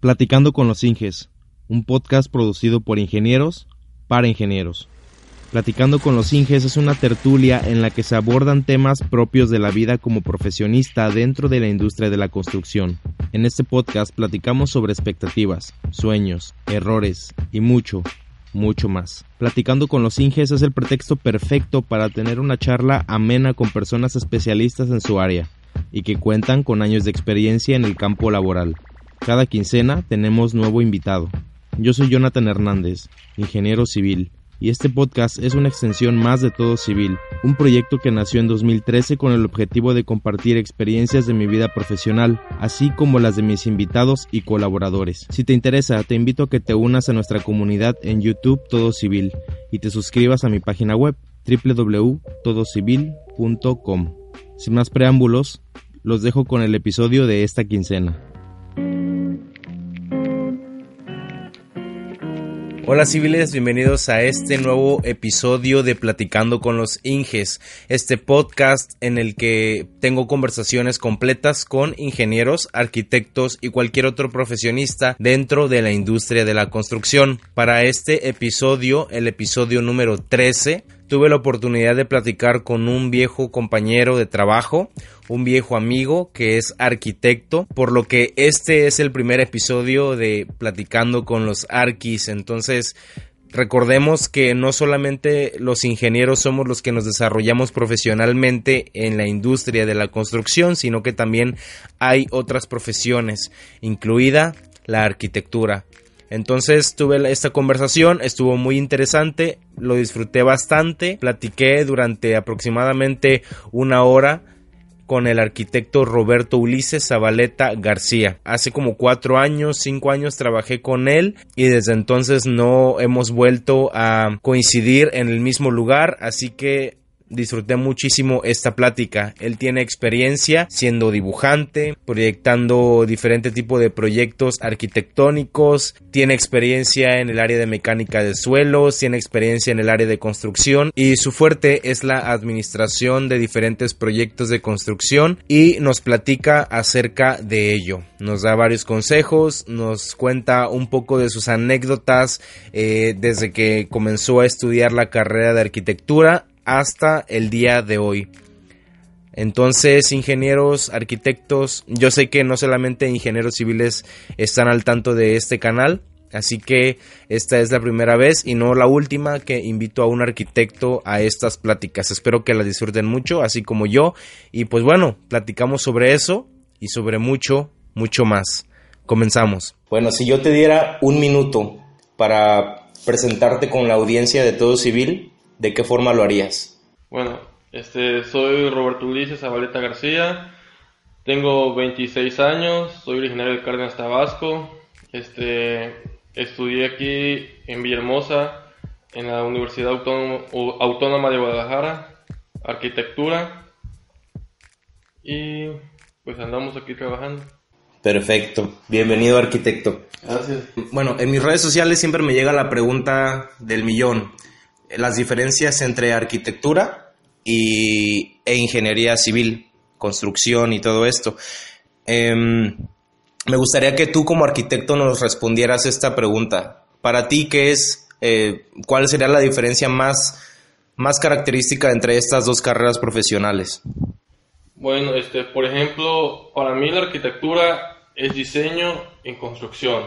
Platicando con los Inges, un podcast producido por ingenieros para ingenieros. Platicando con los Inges es una tertulia en la que se abordan temas propios de la vida como profesionista dentro de la industria de la construcción. En este podcast platicamos sobre expectativas, sueños, errores y mucho, mucho más. Platicando con los Inges es el pretexto perfecto para tener una charla amena con personas especialistas en su área y que cuentan con años de experiencia en el campo laboral. Cada quincena tenemos nuevo invitado. Yo soy Jonathan Hernández, ingeniero civil, y este podcast es una extensión más de Todo Civil, un proyecto que nació en 2013 con el objetivo de compartir experiencias de mi vida profesional, así como las de mis invitados y colaboradores. Si te interesa, te invito a que te unas a nuestra comunidad en YouTube Todo Civil y te suscribas a mi página web www.todocivil.com. Sin más preámbulos, los dejo con el episodio de esta quincena. Hola civiles, bienvenidos a este nuevo episodio de Platicando con los Inges, este podcast en el que tengo conversaciones completas con ingenieros, arquitectos y cualquier otro profesionista dentro de la industria de la construcción. Para este episodio, el episodio número 13, tuve la oportunidad de platicar con un viejo compañero de trabajo, un viejo amigo que es arquitecto, por lo que este es el primer episodio de Platicando con los Arquis. Entonces, recordemos que no solamente los ingenieros somos los que nos desarrollamos profesionalmente en la industria de la construcción, sino que también hay otras profesiones, incluida la arquitectura. Entonces tuve esta conversación, estuvo muy interesante, lo disfruté bastante, platiqué durante aproximadamente una hora con el arquitecto Roberto Ulises Zabaleta García. Hace como cuatro años, cinco años trabajé con él y desde entonces no hemos vuelto a coincidir en el mismo lugar, así que disfruté muchísimo esta plática. Él tiene experiencia siendo dibujante, proyectando diferente tipo de proyectos arquitectónicos, tiene experiencia en el área de mecánica de suelos, tiene experiencia en el área de construcción y su fuerte es la administración de diferentes proyectos de construcción y nos platica acerca de ello. Nos da varios consejos, nos cuenta un poco de sus anécdotas eh, desde que comenzó a estudiar la carrera de arquitectura hasta el día de hoy. Entonces, ingenieros, arquitectos, yo sé que no solamente ingenieros civiles están al tanto de este canal, así que esta es la primera vez y no la última que invito a un arquitecto a estas pláticas. Espero que las disfruten mucho, así como yo. Y pues bueno, platicamos sobre eso y sobre mucho, mucho más. Comenzamos. Bueno, si yo te diera un minuto para presentarte con la audiencia de todo civil, ¿de qué forma lo harías? Bueno, este, soy Roberto Ulises Zabaleta García, tengo 26 años, soy originario de Cárdenas, Tabasco, este, estudié aquí en Villahermosa, en la Universidad Autónoma, de Guadalajara, arquitectura, y pues andamos aquí trabajando. Perfecto, bienvenido arquitecto. Gracias. Bueno, en mis redes sociales siempre me llega la pregunta del millón las diferencias entre arquitectura y, e ingeniería civil, construcción y todo esto. Em, me gustaría que tú como arquitecto nos respondieras esta pregunta. Para ti, ¿qué es, eh, cuál sería la diferencia más, más característica entre estas dos carreras profesionales? Bueno, este, por ejemplo, para mí la arquitectura es diseño en construcción.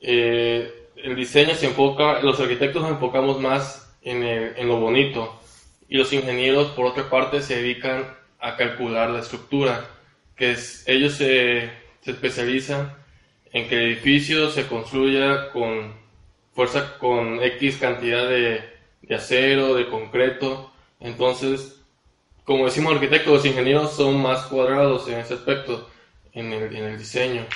Eh, el diseño se enfoca, los arquitectos nos enfocamos más en, lo bonito y los ingenieros, por otra parte, se dedican a calcular la estructura, que es, ellos se, especializan en que el edificio se construya con fuerza, con X cantidad de, acero, de concreto. Entonces, como decimos arquitectos, los ingenieros son más cuadrados en ese aspecto, en el diseño.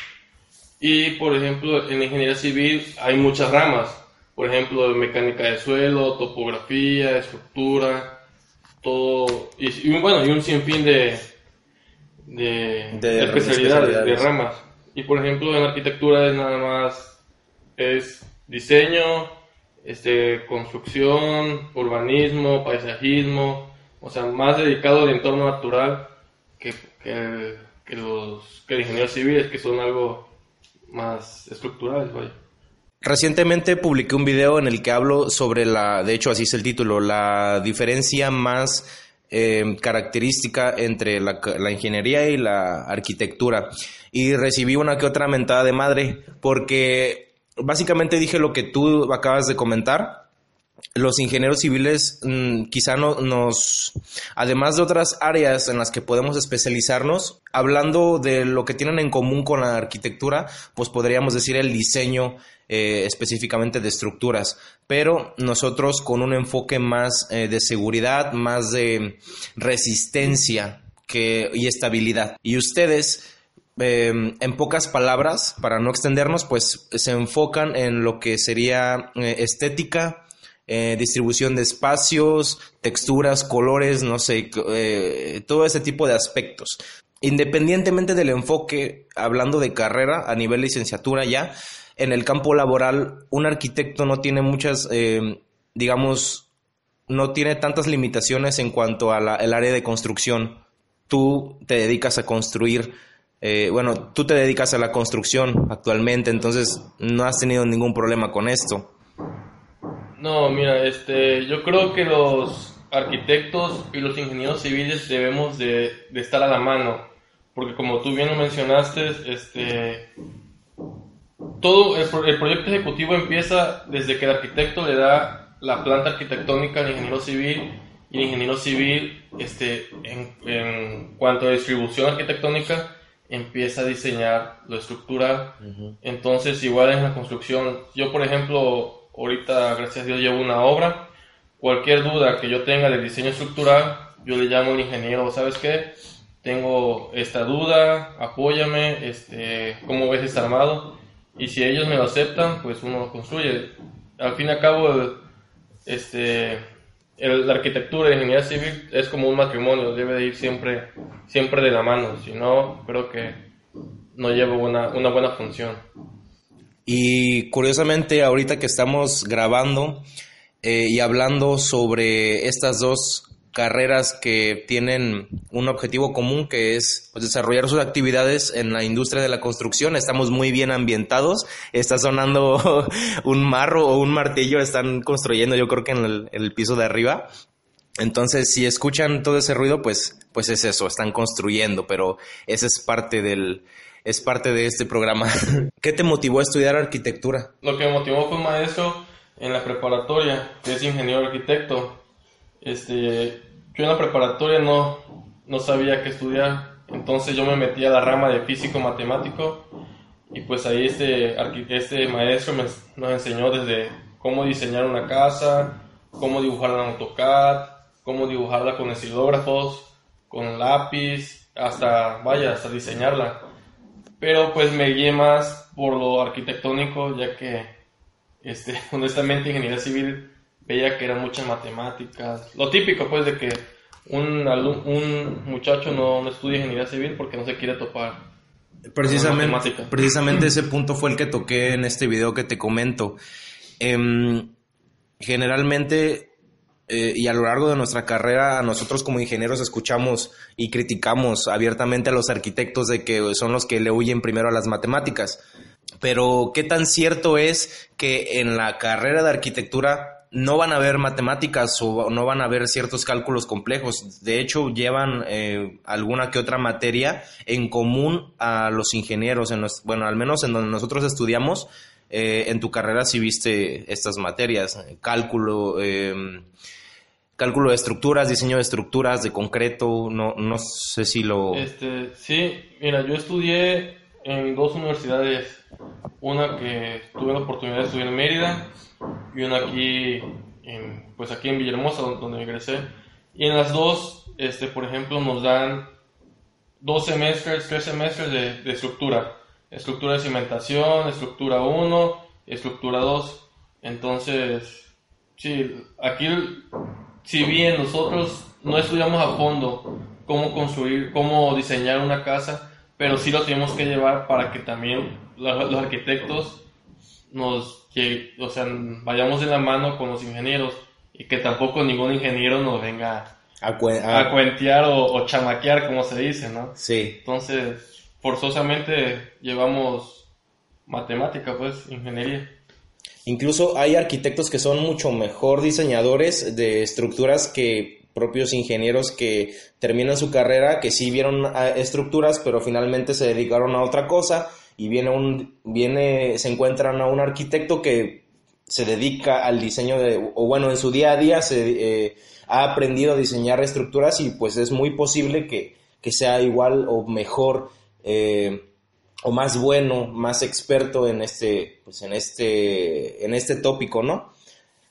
Y, por ejemplo, en ingeniería civil hay muchas ramas. Por ejemplo, mecánica de suelo, topografía, estructura, todo. Y, bueno, y un sinfín de, de, especialidades, de ramas. Y, por ejemplo, en arquitectura es nada más es diseño, este, construcción, urbanismo, paisajismo, o sea, más dedicado al entorno natural que, que, que los que ingenieros civiles, que son algo más estructurales, vaya. Recientemente publiqué un video en el que hablo sobre la, de hecho así es el título, la diferencia más eh, característica entre la, ingeniería y la arquitectura. Y recibí una que otra mentada de madre porque básicamente dije lo que tú acabas de comentar los ingenieros civiles mm, quizá no, nos, además de otras áreas en las que podemos especializarnos, hablando de lo que tienen en común con la arquitectura, pues podríamos decir el diseño eh, específicamente de estructuras, pero nosotros con un enfoque más eh, de seguridad, más de resistencia que, y estabilidad. Y ustedes... Em, en pocas palabras, para no extendernos, pues se enfocan en lo que sería eh, estética, eh, distribución de espacios, texturas, colores, no sé, eh, todo ese tipo de aspectos. Independientemente del enfoque, hablando de carrera a nivel licenciatura ya, en el campo laboral, un arquitecto no tiene muchas, eh, digamos, no tiene tantas limitaciones en cuanto al área de construcción. Tú te dedicas a construir bueno, tú te dedicas a la construcción actualmente, entonces no has tenido ningún problema con esto. No, mira, este, yo creo que los arquitectos y los ingenieros civiles debemos de, estar a la mano, porque como tú bien lo mencionaste, este, todo el, proyecto ejecutivo empieza desde que el arquitecto le da la planta arquitectónica al ingeniero civil y el ingeniero civil, este, en, cuanto a distribución arquitectónica, empieza a diseñar la estructura. Entonces, igual en la construcción, yo por ejemplo ahorita, gracias a Dios, llevo una obra. Cualquier duda que yo tenga del diseño estructural, yo le llamo al ingeniero, ¿sabes qué? Tengo esta duda, apóyame, este, ¿cómo ves este armado? Y si ellos me lo aceptan, pues uno lo construye. Al fin y al cabo, este, la arquitectura y la ingeniería civil es como un matrimonio, debe de ir siempre, siempre de la mano, si no, creo que no lleva una, una buena función. Y curiosamente, ahorita que estamos grabando eh, y hablando sobre estas dos carreras que tienen un objetivo común que es pues, desarrollar sus actividades en la industria de la construcción. Estamos muy bien ambientados. Está sonando un marro o un martillo. Están construyendo, yo creo que en el, en el, piso de arriba. Entonces, si escuchan todo ese ruido, pues, pues es eso, están construyendo, pero esa es parte del, es parte de este programa. ¿Qué te motivó a estudiar arquitectura? Lo que me motivó fue un maestro en la preparatoria, que es ingeniero arquitecto. Este, yo en la preparatoria no, no sabía qué estudiar, entonces yo me metí a la rama de físico matemático y pues ahí este, este maestro nos enseñó desde cómo diseñar una casa, cómo dibujarla en AutoCAD, cómo dibujarla con estilógrafos, con lápiz, hasta, vaya, hasta diseñarla pero pues me guié más por lo arquitectónico, ya que, este, honestamente, ingeniería civil veía que eran muchas matemáticas. Lo típico, pues, de que un, un muchacho no, no estudia ingeniería civil porque no se quiere topar. Precisamente, precisamente ese punto fue el que toqué en este video que te comento. Em, generalmente eh, y a lo largo de nuestra carrera nosotros como ingenieros escuchamos y criticamos abiertamente a los arquitectos de que son los que le huyen primero a las matemáticas. Pero ¿qué tan cierto es que en la carrera de arquitectura no van a haber matemáticas o no van a haber ciertos cálculos complejos? De hecho, llevan eh, alguna que otra materia en común a los ingenieros. En bueno, al menos en donde nosotros estudiamos, eh, en tu carrera sí viste estas materias, cálculo, em, cálculo de estructuras, diseño de estructuras, de concreto, no, no sé si lo... Este, sí, mira, yo estudié en dos universidades, una que tuve la oportunidad de estudiar en Mérida y una aquí, en, pues aquí en Villahermosa, donde ingresé. Y en las dos, este, por ejemplo, nos dan dos semestres, tres semestres de, de estructura. Estructura de cimentación, estructura 1, estructura 2. Entonces, sí, aquí si bien nosotros no estudiamos a fondo cómo construir, cómo diseñar una casa, pero sí lo tenemos que llevar para que también los, arquitectos nos, o sea, vayamos de la mano con los ingenieros y que tampoco ningún ingeniero nos venga a, cuentear o, chamaquear, como se dice, ¿no? Sí. Entonces, forzosamente llevamos matemática, pues, ingeniería. Incluso hay arquitectos que son mucho mejor diseñadores de estructuras que propios ingenieros que terminan su carrera, que sí vieron ah, estructuras, pero finalmente se dedicaron a otra cosa y viene un viene se encuentran a un arquitecto que se dedica al diseño de o bueno en su día a día se eh, ha aprendido a diseñar estructuras y pues es muy posible que, que sea igual o mejor eh, o más bueno, más experto en este, pues en este, en este tópico, ¿no?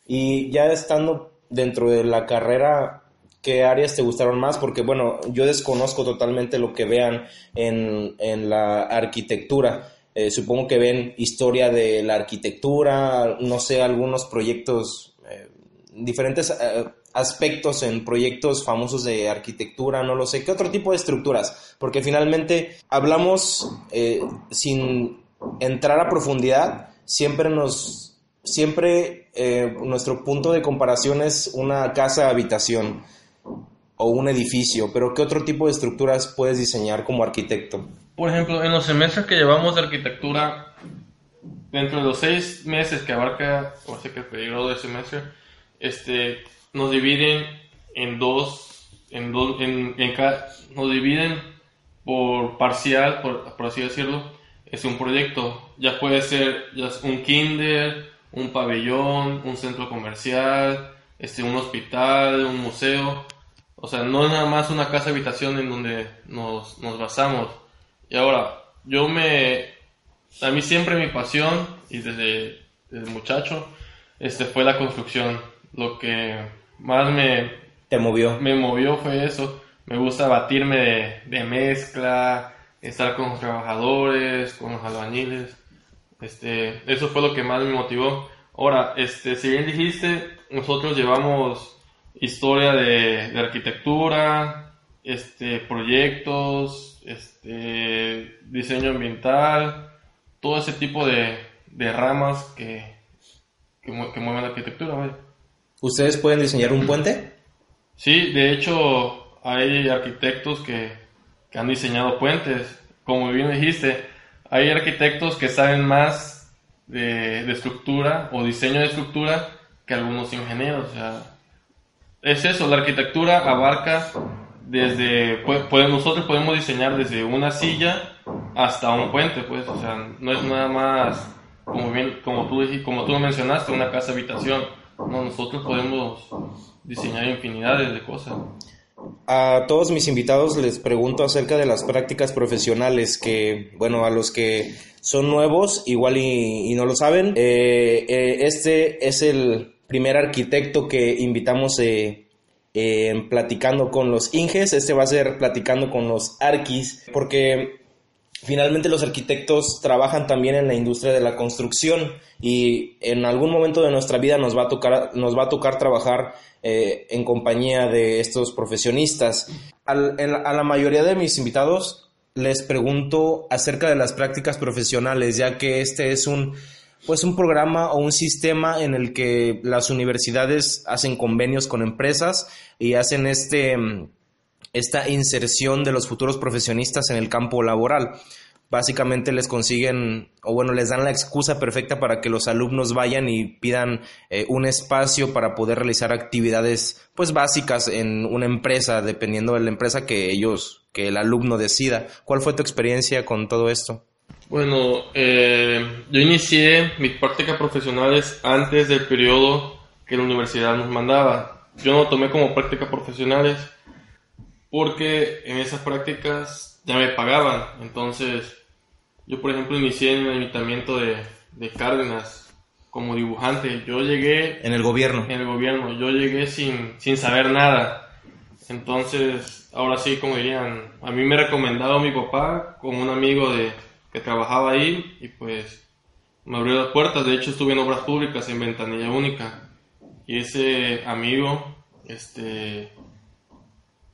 Y ya estando dentro de la carrera, ¿qué áreas te gustaron más? Porque, bueno, yo desconozco totalmente lo que vean en, en la arquitectura. Eh, supongo que ven historia de la arquitectura, no sé, algunos proyectos, eh, diferentes eh, aspectos en proyectos famosos de arquitectura, no lo sé, qué otro tipo de estructuras, porque finalmente hablamos eh, sin entrar a profundidad, siempre nos, siempre eh, nuestro punto de comparación es una casa habitación o un edificio, pero ¿qué otro tipo de estructuras puedes diseñar como arquitecto? Por ejemplo, en los semestres que llevamos de arquitectura, dentro de los seis meses que abarca, o sea que el periodo de semestre, este, nos dividen en dos, en dos, en, en cada, nos dividen por parcial, por, por, así decirlo, es un proyecto. Ya puede ser ya un kinder, un pabellón, un centro comercial, este, un hospital, un museo. O sea, no es nada más una casa habitación en donde nos, nos basamos. Y ahora, yo me, a mí siempre mi pasión, y desde, desde muchacho, este, fue la construcción. Lo que más me... ¿Te movió? Me movió fue eso. Me gusta batirme de, de mezcla, estar con los trabajadores, con los albañiles. Este, eso fue lo que más me motivó. Ahora, este, si bien dijiste, nosotros llevamos historia de, de arquitectura, este, proyectos, este, diseño ambiental, todo ese tipo de, de ramas que, que, que mueven la arquitectura. ¿vale? ¿Ustedes pueden diseñar un puente? Sí, de hecho hay arquitectos que, han diseñado puentes. Como bien dijiste, hay arquitectos que saben más de, de, estructura o diseño de estructura que algunos ingenieros. O sea, es eso, la arquitectura abarca desde, pues, nosotros podemos diseñar desde una silla hasta un puente, pues, o sea, no es nada más, como bien, como tú, como tú mencionaste, una casa habitación no, nosotros podemos diseñar infinidades de cosas. A todos mis invitados les pregunto acerca de las prácticas profesionales que, bueno, a los que son nuevos, igual y, no lo saben, eh, eh, este es el primer arquitecto que invitamos eh, en platicando con los Inges, este va a ser platicando con los Arquis, porque finalmente los arquitectos trabajan también en la industria de la construcción y en algún momento de nuestra vida nos va a tocar, nos va a tocar trabajar eh, en compañía de estos profesionistas. A la mayoría de mis invitados les pregunto acerca de las prácticas profesionales, ya que este es un pues un programa o un sistema en el que las universidades hacen convenios con empresas y hacen este esta inserción de los futuros profesionistas en el campo laboral. Básicamente les consiguen, o bueno, les dan la excusa perfecta para que los alumnos vayan y pidan eh, un espacio para poder realizar actividades pues básicas en una empresa, dependiendo de la empresa que ellos, que el alumno decida. ¿Cuál fue tu experiencia con todo esto? Bueno, eh, yo inicié mis prácticas profesionales antes del periodo que la universidad nos mandaba. Yo no tomé como prácticas profesionales porque en esas prácticas ya me pagaban. Entonces, yo por ejemplo inicié en el ayuntamiento de, de Cárdenas como dibujante. Yo llegué... En el gobierno. En el gobierno. Yo llegué sin, sin saber nada. Entonces, ahora sí, como dirían, a mí me recomendaba mi papá con un amigo de, que trabajaba ahí y pues me abrió las puertas. De hecho, estuve en obras públicas en Ventanilla Única. Y ese amigo, este,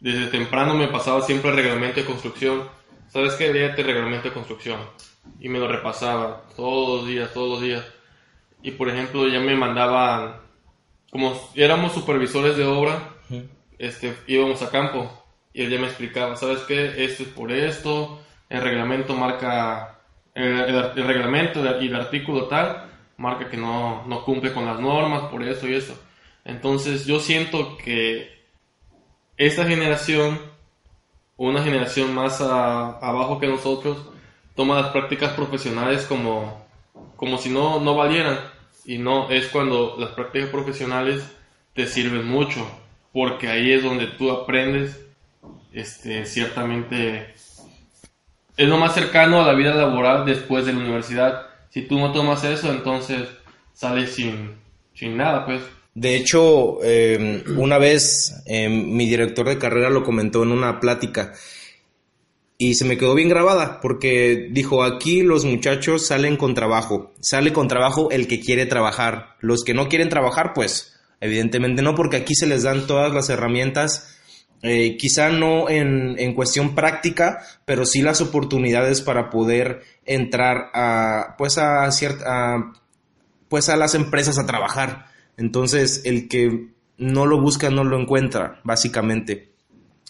desde temprano me pasaba siempre el reglamento de construcción. ¿Sabes qué? Léete el reglamento de construcción. Y me lo repasaba todos los días, todos los días. Y por ejemplo, ya me mandaban, como éramos supervisores de obra, este, íbamos a campo. Y él ya me explicaba, ¿sabes qué? Esto es por esto, el reglamento marca el, reglamento y el artículo tal marca que no, no cumple con las normas por eso y eso. Entonces yo siento que esta generación, una generación más abajo que nosotros, toma las prácticas profesionales como, como si no, no valieran. Y no, es cuando las prácticas profesionales te sirven mucho, porque ahí es donde tú aprendes, este, ciertamente, es lo más cercano a la vida laboral después de la universidad. Si tú no tomas eso, entonces sales sin, sin nada, pues. De hecho, em, una vez em, mi director de carrera lo comentó en una plática y se me quedó bien grabada porque dijo, aquí los muchachos salen con trabajo, sale con trabajo el que quiere trabajar, los que no quieren trabajar, pues evidentemente no, porque aquí se les dan todas las herramientas, eh, quizá no en, en, cuestión práctica, pero sí las oportunidades para poder entrar a, pues a, cierta, pues a las empresas a trabajar. Entonces, el que no lo busca no lo encuentra, básicamente.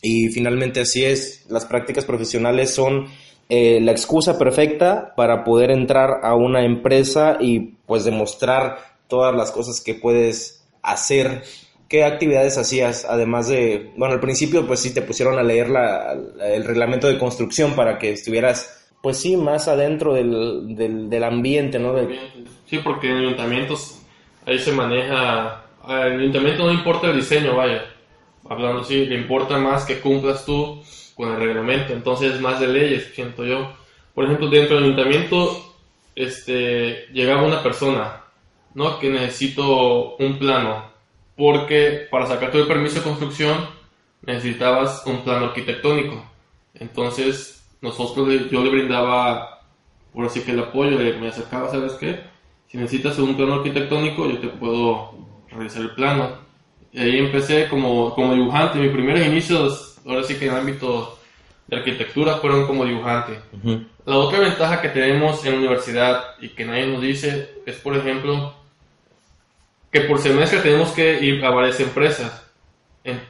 Y finalmente así es, las prácticas profesionales son eh, la excusa perfecta para poder entrar a una empresa y pues demostrar todas las cosas que puedes hacer. ¿Qué actividades hacías? Además de, bueno, al principio pues sí te pusieron a leer la, el reglamento de construcción para que estuvieras, pues sí, más adentro del, del, ambiente, ¿no? Sí, porque en ayuntamientos ahí se maneja, al ayuntamiento no importa el diseño, vaya, hablando así, le importa más que cumplas tú con el reglamento, entonces es más de leyes, siento yo. Por ejemplo, dentro del ayuntamiento este, llegaba una persona, ¿no? Que necesito un plano, porque para sacar tu permiso de construcción necesitabas un plano arquitectónico. Entonces, nosotros, yo le brindaba, por así que el apoyo, me acercaba, ¿sabes qué? Si necesitas un plano arquitectónico, yo te puedo realizar el plano. Y ahí empecé como, como dibujante. Mis primeros inicios, ahora sí que en el ámbito de arquitectura, fueron como dibujante. La otra ventaja que tenemos en la universidad y que nadie nos dice es, por ejemplo, que por semestre tenemos que ir a varias empresas.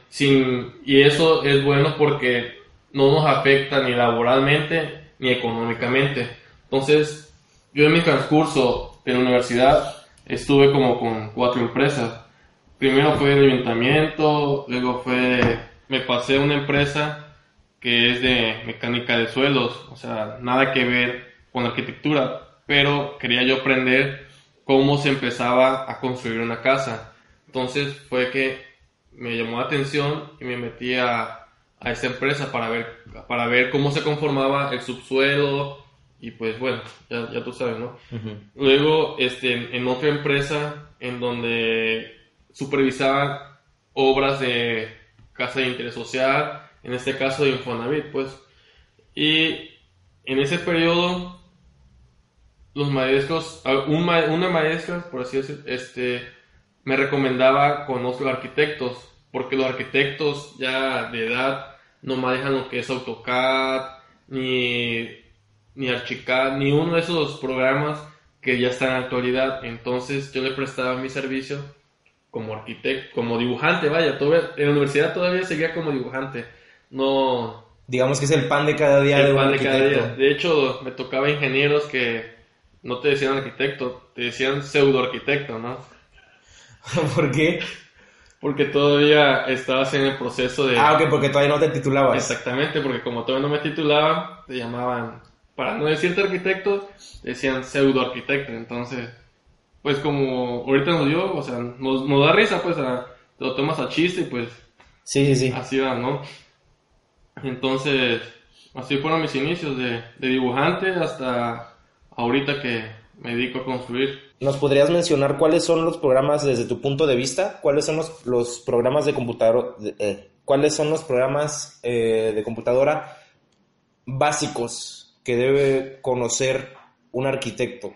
Sin, y eso es bueno porque no nos afecta ni laboralmente ni económicamente. Entonces, yo en mi transcurso en la universidad estuve como con cuatro empresas. Primero fue el ayuntamiento, luego fue, me pasé a una empresa que es de mecánica de suelos, o sea, nada que ver con arquitectura, pero quería yo aprender cómo se empezaba a construir una casa. Entonces fue que me llamó la atención y me metí a, a esta empresa para ver, para ver cómo se conformaba el subsuelo, y pues bueno, ya, ya tú sabes, ¿no? Luego, este, en otra empresa en donde supervisaban obras de casa de interés social, en este caso de Infonavit, pues. Y en ese periodo, los maestros, una maestra, por así decirlo, este, me recomendaba con otros arquitectos, porque los arquitectos ya de edad no manejan lo que es AutoCAD, ni ni Archicad, ni uno de esos programas que ya están en la actualidad. Entonces yo le prestaba mi servicio como arquitecto, como dibujante, vaya, en la universidad todavía seguía como dibujante. No... Digamos que es el pan de cada día de pan de cada día. De hecho, me tocaba ingenieros que no te decían arquitecto, te decían pseudo arquitecto, ¿no? ¿Por qué? Porque todavía estabas en el proceso de... Ah, ok, porque todavía no te titulabas. Exactamente, porque como todavía no me titulaba, te llamaban para no decirte arquitecto, decían pseudo arquitecto. Entonces, pues como ahorita nos dio, o sea, nos, nos da risa, pues a, te lo tomas a chiste y pues. Sí, sí, sí. Así va, ¿no? Entonces, así fueron mis inicios de, de dibujante hasta ahorita que me dedico a construir. ¿Nos podrías mencionar cuáles son los programas desde tu punto de vista? ¿Cuáles son los, los programas de computadora? Eh, ¿Cuáles son los programas eh, de computadora básicos que debe conocer un arquitecto?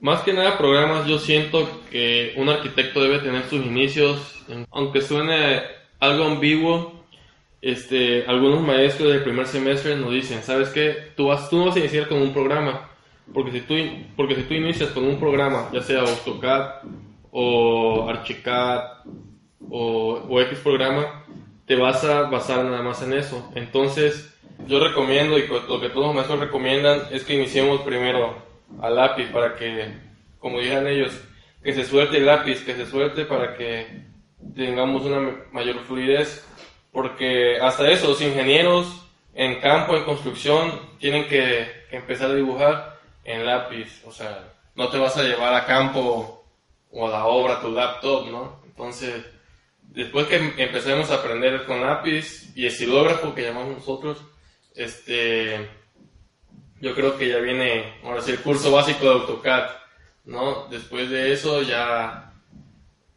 Más que nada programas, yo siento que un arquitecto debe tener sus inicios, aunque suene algo ambiguo, este, algunos maestros del primer semestre nos dicen, ¿sabes qué? Tú, vas, tú no vas a iniciar con un programa, porque si, tú, porque si tú inicias con un programa, ya sea AutoCAD o Archicad o, o X programa, te vas a basar nada más en eso. Entonces, yo recomiendo y lo que todos los maestros recomiendan es que iniciemos primero al lápiz para que, como digan ellos, que se suelte el lápiz, que se suelte para que tengamos una mayor fluidez, porque hasta eso los ingenieros en campo, en construcción, tienen que, empezar a dibujar en lápiz, o sea, no te vas a llevar a campo o a la obra tu laptop, ¿no? Entonces, después que empecemos a aprender con lápiz y estilógrafo que llamamos nosotros, este, yo creo que ya viene, ahora sí, el curso básico de AutoCAD, ¿no? Después de eso ya,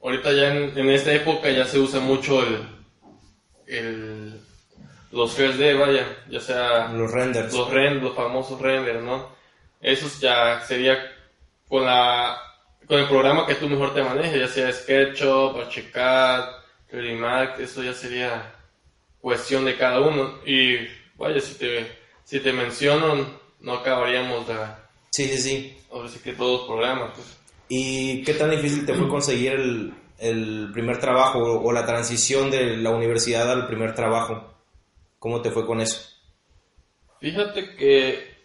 ahorita ya en, esta época ya se usa mucho el, el los 3D, vaya, ya sea los renders, los, renders, los famosos renders, ¿no? Esos ya sería con la con el programa que tú mejor te manejes, ya sea SketchUp, 3D Max, eso ya sería cuestión de cada uno y vaya, si te, si te menciono, no acabaríamos de... Sí, sí, sí. Ahora sí que todos los programas. Pues. ¿Y qué tan difícil te fue conseguir el, el primer trabajo o, la transición de la universidad al primer trabajo? ¿Cómo te fue con eso? Fíjate que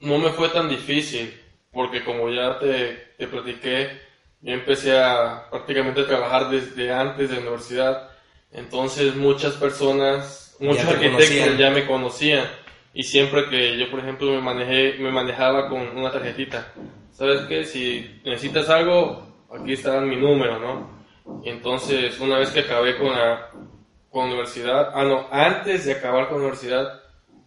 no me fue tan difícil, porque como ya te, te platiqué, yo empecé a prácticamente a trabajar desde antes de la universidad, entonces muchas personas muchos arquitectos ya me conocían y siempre que yo, por ejemplo, me, manejé, me manejaba con una tarjetita, ¿sabes qué? Si necesitas algo, aquí está mi número, ¿no? Y entonces, una vez que acabé con la, con universidad, ah, no, antes de acabar con la universidad,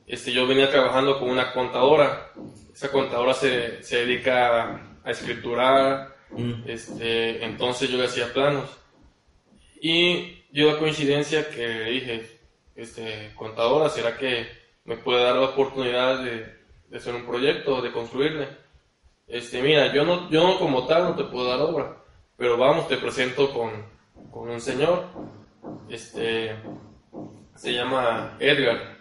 este, yo venía trabajando con una contadora. Esa contadora se, se dedica a, escriturar, mm. este, entonces yo le hacía planos. Y dio la coincidencia que dije, este, contadora, ¿será que me puede dar la oportunidad de, de hacer un proyecto, de construirle? Este, mira, yo no, yo no como tal no te puedo dar obra, pero vamos, te presento con, con un señor, este, se llama Edgar.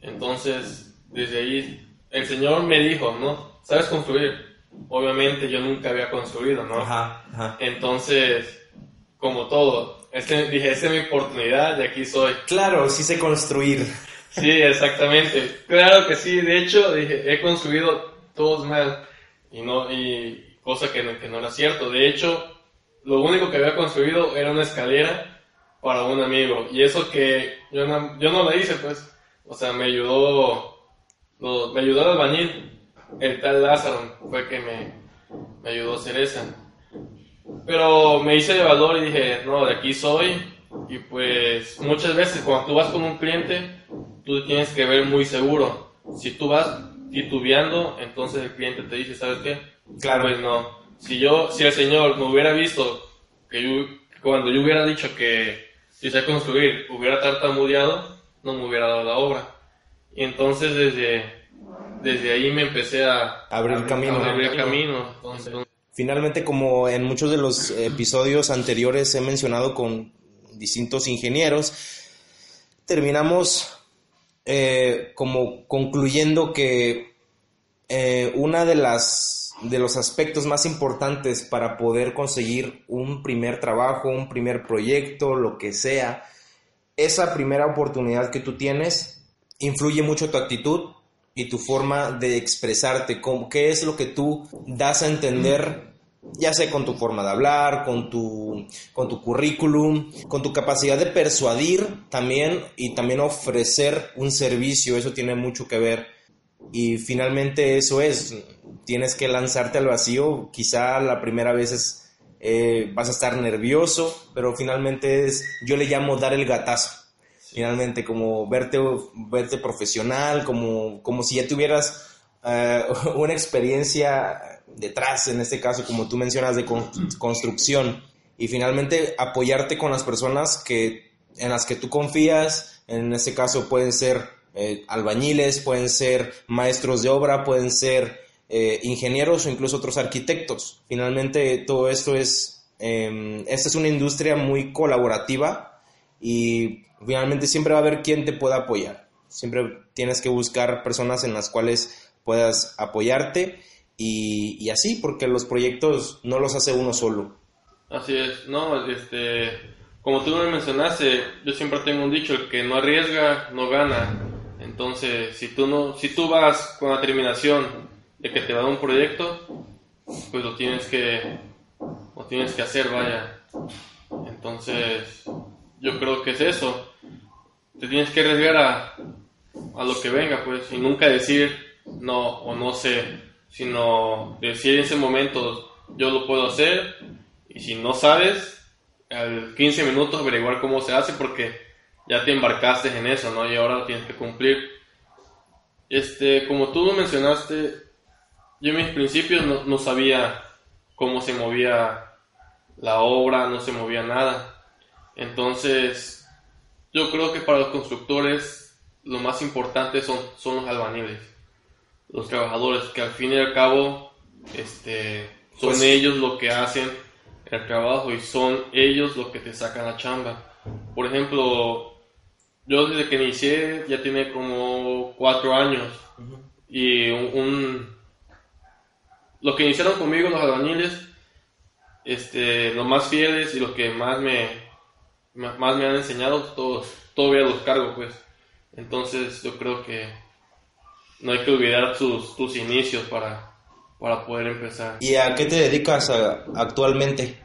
Entonces, desde ahí, el señor me dijo, ¿no? ¿Sabes construir? Obviamente yo nunca había construido, ¿no? Entonces, como todo, este, dije, esta es mi oportunidad, de aquí soy. Claro, sí sé construir. Sí, exactamente. Claro que sí, de hecho, dije, he construido todos mal. Y no, y cosa que no, que no era cierto. De hecho, lo único que había construido era una escalera para un amigo. Y eso que yo no, yo no la hice, pues. O sea, me ayudó, me ayudó el albañil. El tal Lázaro fue que me, me ayudó a hacer esa. Pero me hice de valor y dije, no, de aquí soy. Y pues muchas veces cuando tú vas con un cliente, tú tienes que ver muy seguro. Si tú vas titubeando, entonces el cliente te dice, ¿sabes qué? Claro. Pues no. Si yo, si el señor me hubiera visto que yo, cuando yo hubiera dicho que si sé construir, hubiera tartamudeado, no me hubiera dado la obra. Y entonces desde, desde ahí me empecé a abrir camino. A abrir camino. Entonces, Finalmente, como en muchos de los episodios anteriores he mencionado con distintos ingenieros, terminamos eh, como concluyendo que eh, una de las de los aspectos más importantes para poder conseguir un primer trabajo, un primer proyecto, lo que sea, esa primera oportunidad que tú tienes influye mucho tu actitud, y tu forma de expresarte, qué es lo que tú das a entender, ya sea con tu forma de hablar, con tu, con tu currículum, con tu capacidad de persuadir también y también ofrecer un servicio, eso tiene mucho que ver. Y finalmente eso es, tienes que lanzarte al vacío, quizá la primera vez es, eh, vas a estar nervioso, pero finalmente es, yo le llamo dar el gatazo finalmente, como verte, verte profesional, como, como si ya tuvieras eh, una experiencia detrás, en este caso, como tú mencionas, de construcción, y finalmente apoyarte con las personas que, en las que tú confías, en este caso pueden ser eh, albañiles, pueden ser maestros de obra, pueden ser eh, ingenieros o incluso otros arquitectos. Finalmente todo esto es, em, esta es una industria muy colaborativa y finalmente siempre va a haber quien te pueda apoyar. Siempre tienes que buscar personas en las cuales puedas apoyarte y, así, porque los proyectos no los hace uno solo. Así es, no, este, como tú me mencionaste, yo siempre tengo un dicho, el que no arriesga, no gana. Entonces, si tú no, si tú vas con la terminación de que te va a dar un proyecto, pues lo tienes que, lo tienes que hacer, vaya. Entonces, yo creo que es eso. Te tienes que arriesgar a, a lo que venga, pues, y nunca decir no o no sé, sino decir en ese momento yo lo puedo hacer y si no sabes, al 15 minutos averiguar cómo se hace porque ya te embarcaste en eso, ¿no? Y ahora lo tienes que cumplir. Este, como tú mencionaste, yo en mis principios no, no sabía cómo se movía la obra, no se movía nada. Entonces, yo creo que para los constructores lo más importante son, son los albañiles, los trabajadores, que al fin y al cabo este, son Pues- ellos lo que hacen el trabajo y son ellos los que te sacan la chamba. Por ejemplo, yo desde que inicié ya tiene como cuatro años y un, un- lo que iniciaron conmigo los albañiles, este, los más fieles y los que más me, más me han enseñado, todos, todavía los cargo pues. Entonces yo creo que no hay que olvidar tus, tus inicios para, para poder empezar. ¿Y a qué te dedicas a- actualmente?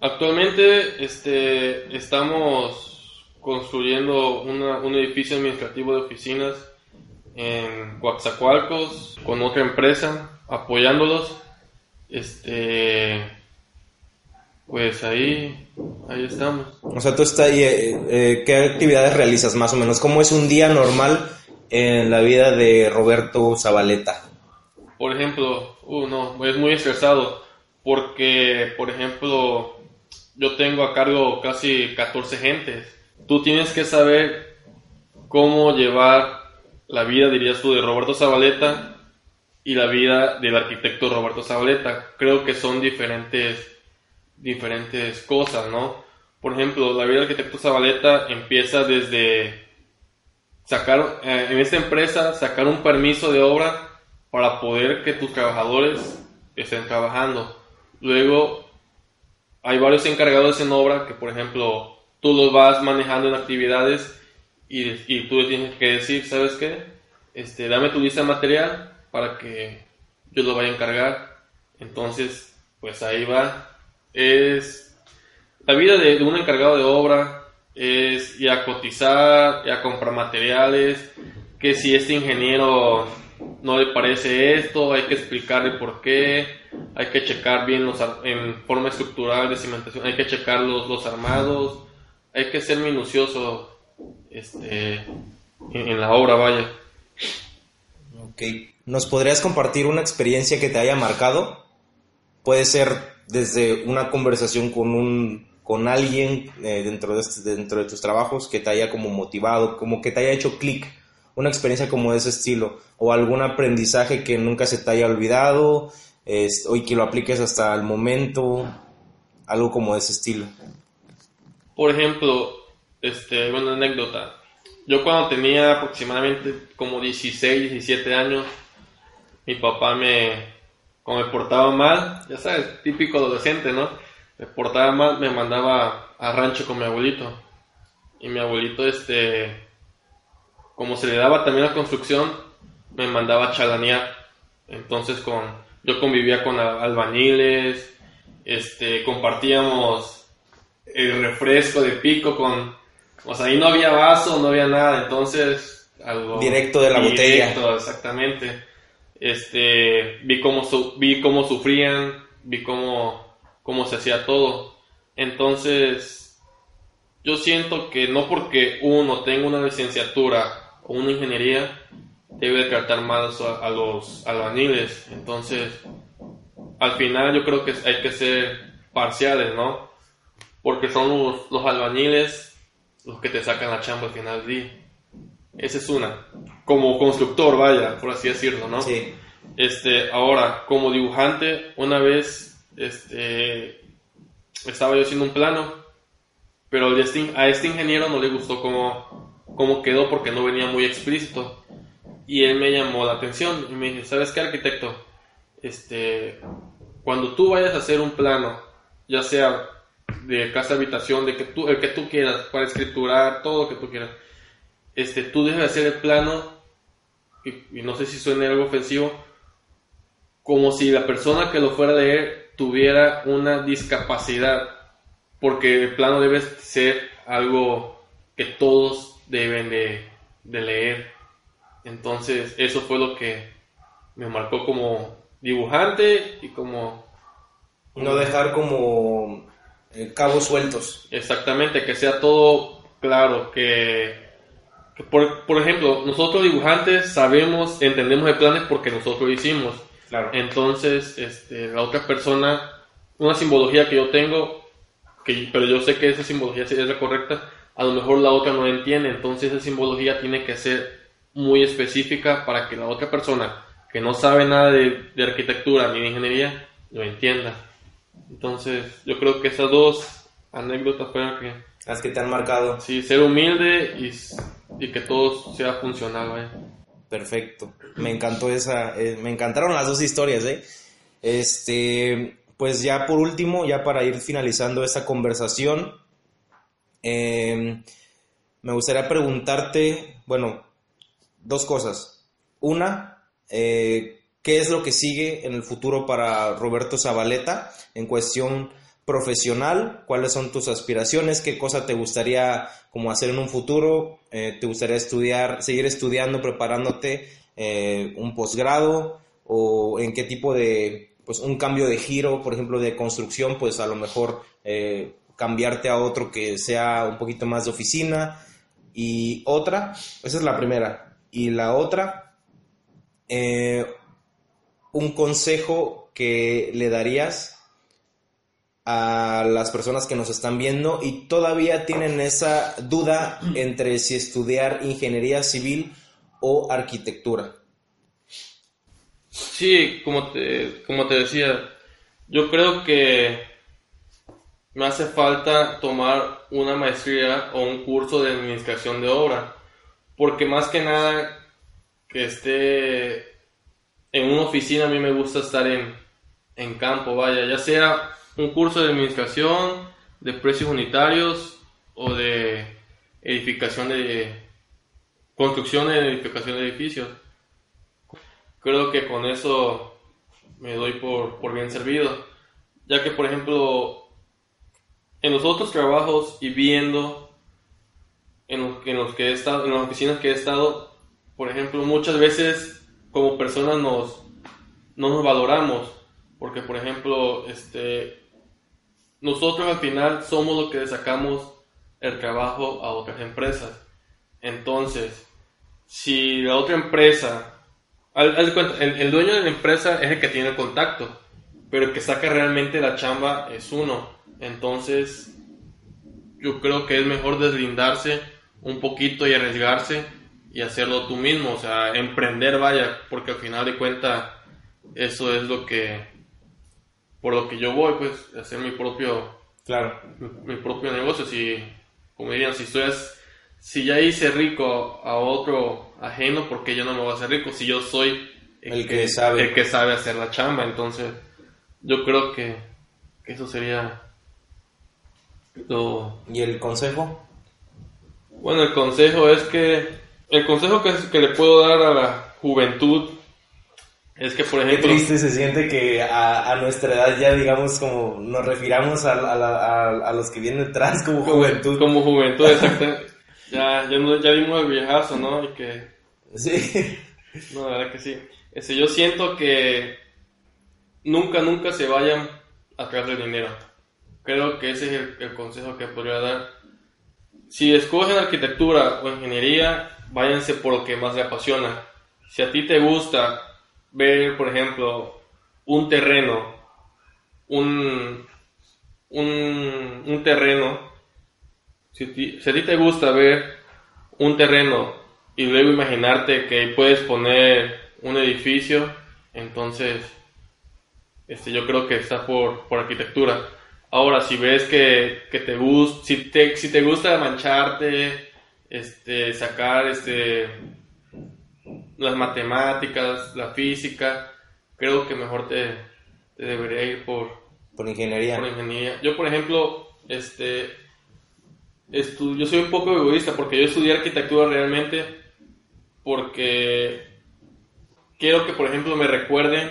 Actualmente este, estamos construyendo una- un edificio administrativo de oficinas en Coaxacualcos con otra empresa apoyándolos. Este, pues ahí, ahí estamos. O sea, tú estás ahí, eh, eh, ¿qué actividades realizas más o menos? ¿Cómo es un día normal en la vida de Roberto Zabaleta? Por ejemplo, uh, no, es muy estresado porque, por ejemplo, yo tengo a cargo casi 14 gentes. Tú tienes que saber cómo llevar la vida, dirías tú, de Roberto Zabaleta y la vida del arquitecto Roberto Zabaleta. Creo que son diferentes, diferentes cosas, ¿no? Por ejemplo, la vida del arquitecto Zabaleta empieza desde sacar, eh, en esta empresa, sacar un permiso de obra para poder que tus trabajadores estén trabajando. Luego, hay varios encargados en obra que, por ejemplo, tú los vas manejando en actividades y, y tú le tienes que decir, ¿sabes qué? Este, dame tu lista de material para que yo lo vaya a encargar. Entonces, pues ahí va. Es la vida de, un encargado de obra es ya cotizar, ya comprar materiales, que si este ingeniero no le parece esto, hay que explicarle por qué, hay que checar bien los en forma estructural de cimentación, hay que checar los, los armados, hay que ser minucioso este, en, en la obra, vaya. Ok. ¿Nos podrías compartir una experiencia que te haya marcado? Puede ser desde una conversación con un con alguien eh, dentro de este- dentro de tus trabajos que te haya como motivado, como que te haya hecho clic, una experiencia como de ese estilo o algún aprendizaje que nunca se te haya olvidado es, o y que lo apliques hasta el momento, algo como de ese estilo. Por ejemplo, este, una anécdota. Yo cuando tenía aproximadamente como 16, 17 años, mi papá me, como me portaba mal, ya sabes, típico adolescente, ¿no? Me portaba mal, me mandaba a rancho con mi abuelito. Y mi abuelito, este, como se le daba también la construcción, me mandaba a chalanear. Entonces con, yo convivía con albañiles, este, compartíamos el refresco de pico con, o sea, ahí no había vaso, no había nada, entonces algo Directo de la Directo, exactamente. Este, vi cómo vi cómo sufrían, vi cómo cómo se hacía todo. Entonces, yo siento que no porque uno tenga una licenciatura o una ingeniería debe de tratar a, a los albañiles. Entonces, al final yo creo que hay que ser parciales, ¿no? Porque son los, los albañiles los que te sacan la chamba al final del día. Esa es una. Como constructor, vaya, por así decirlo, ¿no? Sí. Este, ahora, como dibujante, una vez, este, estaba yo haciendo un plano, pero el este- a este ingeniero no le gustó cómo, cómo quedó porque no venía muy explícito. Y él me llamó la atención y me dice, ¿sabes qué, arquitecto? Este, cuando tú vayas a hacer un plano, ya sea de casa habitación, de que tú, el que tú quieras, para escriturar, todo lo que tú quieras, este, tú dejas de hacer el plano, y, y no sé si suena algo ofensivo, como si la persona que lo fuera a leer tuviera una discapacidad, porque el plano debe ser algo que todos deben de, de leer. Entonces, eso fue lo que me marcó como dibujante y como... No dejar como eh, cabos sueltos. Exactamente, que sea todo claro, que por, por ejemplo, nosotros dibujantes sabemos, entendemos el planes porque nosotros lo hicimos. Claro. Entonces, este, la otra persona, una simbología que yo tengo, que, pero yo sé que esa simbología es la correcta, a lo mejor la otra no entiende, entonces esa simbología tiene que ser muy específica para que la otra persona que no sabe nada de, de arquitectura ni de ingeniería lo entienda. Entonces, yo creo que esas dos anécdotas fueron que, Las que te han marcado. sí, ser humilde y, y que todo sea funcional. Perfecto. Me encantó esa, eh, me encantaron las dos historias, ¿eh? Este, pues ya por último, ya para ir finalizando esta conversación, eh, me gustaría preguntarte, bueno, dos cosas. Una, eh, ¿qué es lo que sigue en el futuro para Roberto Zabaleta en cuestión profesional? ¿Cuáles son tus aspiraciones? ¿Qué cosa te gustaría como hacer en un futuro? Eh, ¿Te gustaría estudiar, seguir estudiando, preparándote eh, un posgrado? ¿O en qué tipo de, pues un cambio de giro, por ejemplo, de construcción, pues a lo mejor eh, cambiarte a otro que sea un poquito más de oficina? Y otra, esa es la primera. Y la otra, un consejo que le darías a las personas que nos están viendo y todavía tienen esa duda entre si estudiar ingeniería civil o arquitectura. Sí, como te, como te decía, yo creo que me hace falta tomar una maestría o un curso de administración de obra, porque más que nada que esté en una oficina, a mí me gusta estar en, en campo, vaya, ya sea un curso de administración, de precios unitarios o de edificación de construcción y edificación de edificios. Creo que con eso me doy por, por bien servido, ya que por ejemplo en los otros trabajos y viendo en en los que he estado, en las oficinas que he estado, por ejemplo, muchas veces como personas nos, no nos valoramos, porque por ejemplo, este, nosotros al final somos los que sacamos el trabajo a otras empresas. Entonces, si la otra empresa, de cuenta, el, el dueño de la empresa es el que tiene el contacto, pero el que saca realmente la chamba es uno. Entonces, yo creo que es mejor deslindarse un poquito y arriesgarse y hacerlo tú mismo, o sea, emprender, vaya, porque al final de cuentas eso es lo que, por lo que yo voy, pues, hacer mi propio, Claro. mi, mi propio negocio. Si, como dirían, si estoy, si ya hice rico a otro ajeno, ¿por qué yo no me voy a hacer rico? Si yo soy El que sabe. el que sabe hacer la chamba, entonces, yo creo que, que eso sería lo, ¿Y el consejo? bueno, el consejo es que el consejo que, que le puedo dar a la juventud es que, por Qué ejemplo, triste se siente que a, a nuestra edad ya, digamos, como nos refiramos a, a a- los que vienen detrás como juventud. como juventud, exactamente, ya, ya, no- ya vimos el viejazo, ¿no? Y que, Sí. no, la verdad que sí. Este, yo siento que nunca, nunca se vayan atrás del dinero. Creo que ese es el, el consejo que podría dar. Si escogen arquitectura o ingeniería, váyanse por lo que más les apasiona. Si a ti te gusta ver, por ejemplo, un terreno, un, un, un terreno, si, a ti te gusta ver un terreno y luego imaginarte que puedes poner un edificio, entonces este, yo creo que está por, por arquitectura. Ahora, si ves que, que te gusta, si te, si te gusta mancharte, este, sacar este, las matemáticas, la física, creo que mejor te, te debería ir por, Por ingeniería. por ingeniería. Yo, por ejemplo, este, yo soy un poco egoísta porque yo estudié arquitectura realmente porque quiero que, por ejemplo, me recuerden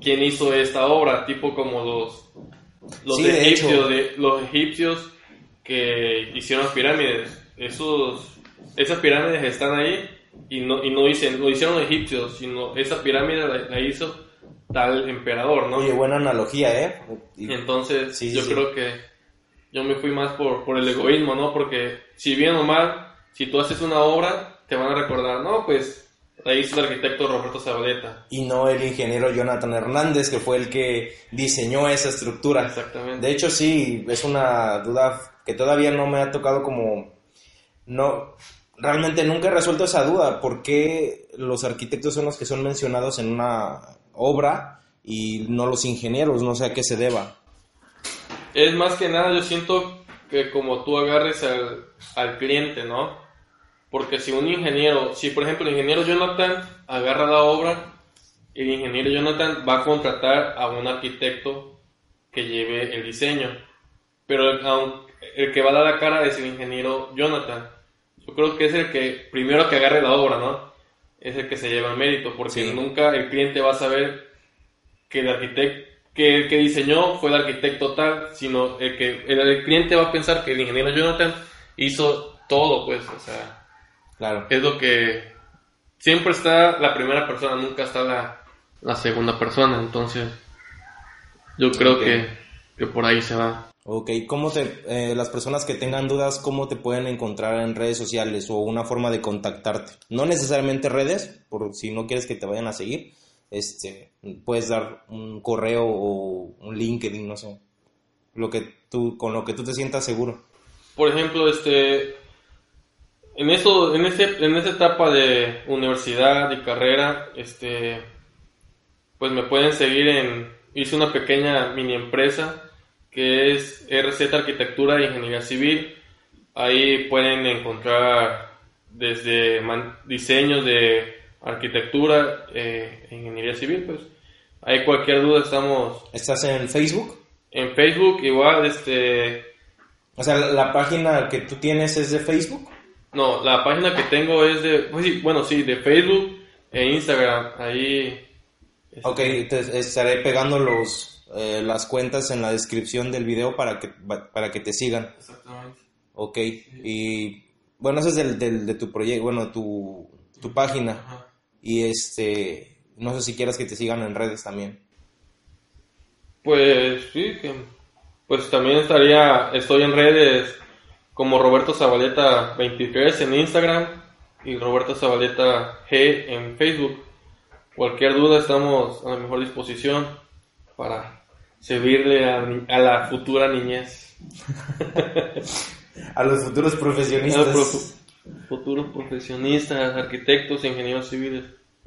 quién hizo esta obra, tipo como los, los, egipcios, de, los egipcios que hicieron las pirámides. Esos, esas pirámides están ahí y no, y no dicen, lo hicieron los egipcios, sino esa pirámide la, hizo tal emperador, ¿no? Oye, buena analogía, ¿eh? Entonces, yo creo que yo me fui más por, por el egoísmo, ¿no? Porque si bien o mal, si tú haces una obra, te van a recordar, no, pues ahí hizo el arquitecto Roberto Zabaleta. Y no el ingeniero Jonathan Hernández, que fue el que diseñó esa estructura. Exactamente. De hecho, sí, es una duda que todavía no me ha tocado como... No, realmente nunca he resuelto esa duda. ¿Por qué los arquitectos son los que son mencionados en una obra y no los ingenieros? No sé a qué se deba. Es más que nada, yo siento que como tú agarres al, al cliente, ¿no? Porque si un ingeniero, si por ejemplo el ingeniero Jonathan agarra la obra, el ingeniero Jonathan va a contratar a un arquitecto que lleve el diseño. Pero el, que va a dar la cara es el ingeniero Jonathan. Creo que es el que primero que agarre la obra, ¿no? Es el que se lleva el mérito, porque nunca el cliente va a saber que el arquitecto que el que diseñó fue el arquitecto tal, sino el que el cliente va a pensar que el ingeniero Jonathan hizo todo, pues, o sea, Claro. Es lo que siempre está la primera persona, nunca está la, segunda persona. Entonces, yo creo que, que, por ahí se va. Ok, ¿cómo te, eh, las personas que tengan dudas, cómo te pueden encontrar en redes sociales o una forma de contactarte? No necesariamente redes, por si no quieres que te vayan a seguir, este, puedes dar un correo o un LinkedIn, no sé, lo que tú, con lo que tú te sientas seguro. Por ejemplo, este, en eso, en ese, en esa etapa de universidad y carrera, este, pues me pueden seguir en, hice una pequeña mini empresa que es RZ Arquitectura e Ingeniería Civil. Ahí pueden encontrar desde diseños de arquitectura e ingeniería civil, pues. Hay cualquier duda, estamos... ¿Estás en Facebook? En Facebook igual, este... O sea, la página que tú tienes es de Facebook. No, la página que tengo es de, pues bueno, sí, de Facebook e Instagram. Ahí. Este, ok, te estaré pegando los, eh, las cuentas en la descripción del video para que, para que te sigan. Exactamente. Ok, y bueno, ese es del, del de tu proyecto, bueno, tu, tu página. Y este, no sé si quieras que te sigan en redes también. Pues sí, que, pues también estaría, estoy en redes como Roberto Zabaleta 23 en Instagram y Roberto Zabaleta G en Facebook. Cualquier duda estamos a la mejor disposición para servirle a, la futura niñez. a los futuros profesionistas. A los futuros profesionistas, arquitectos, ingenieros civiles.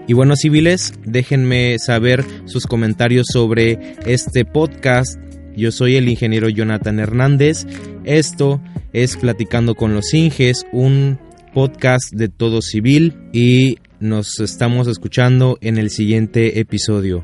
Y bueno, civiles, déjenme saber sus comentarios sobre este podcast. Yo soy el ingeniero Jonathan Hernández. Esto es Platicando con los Inges, un podcast de todo civil y nos estamos escuchando en el siguiente episodio.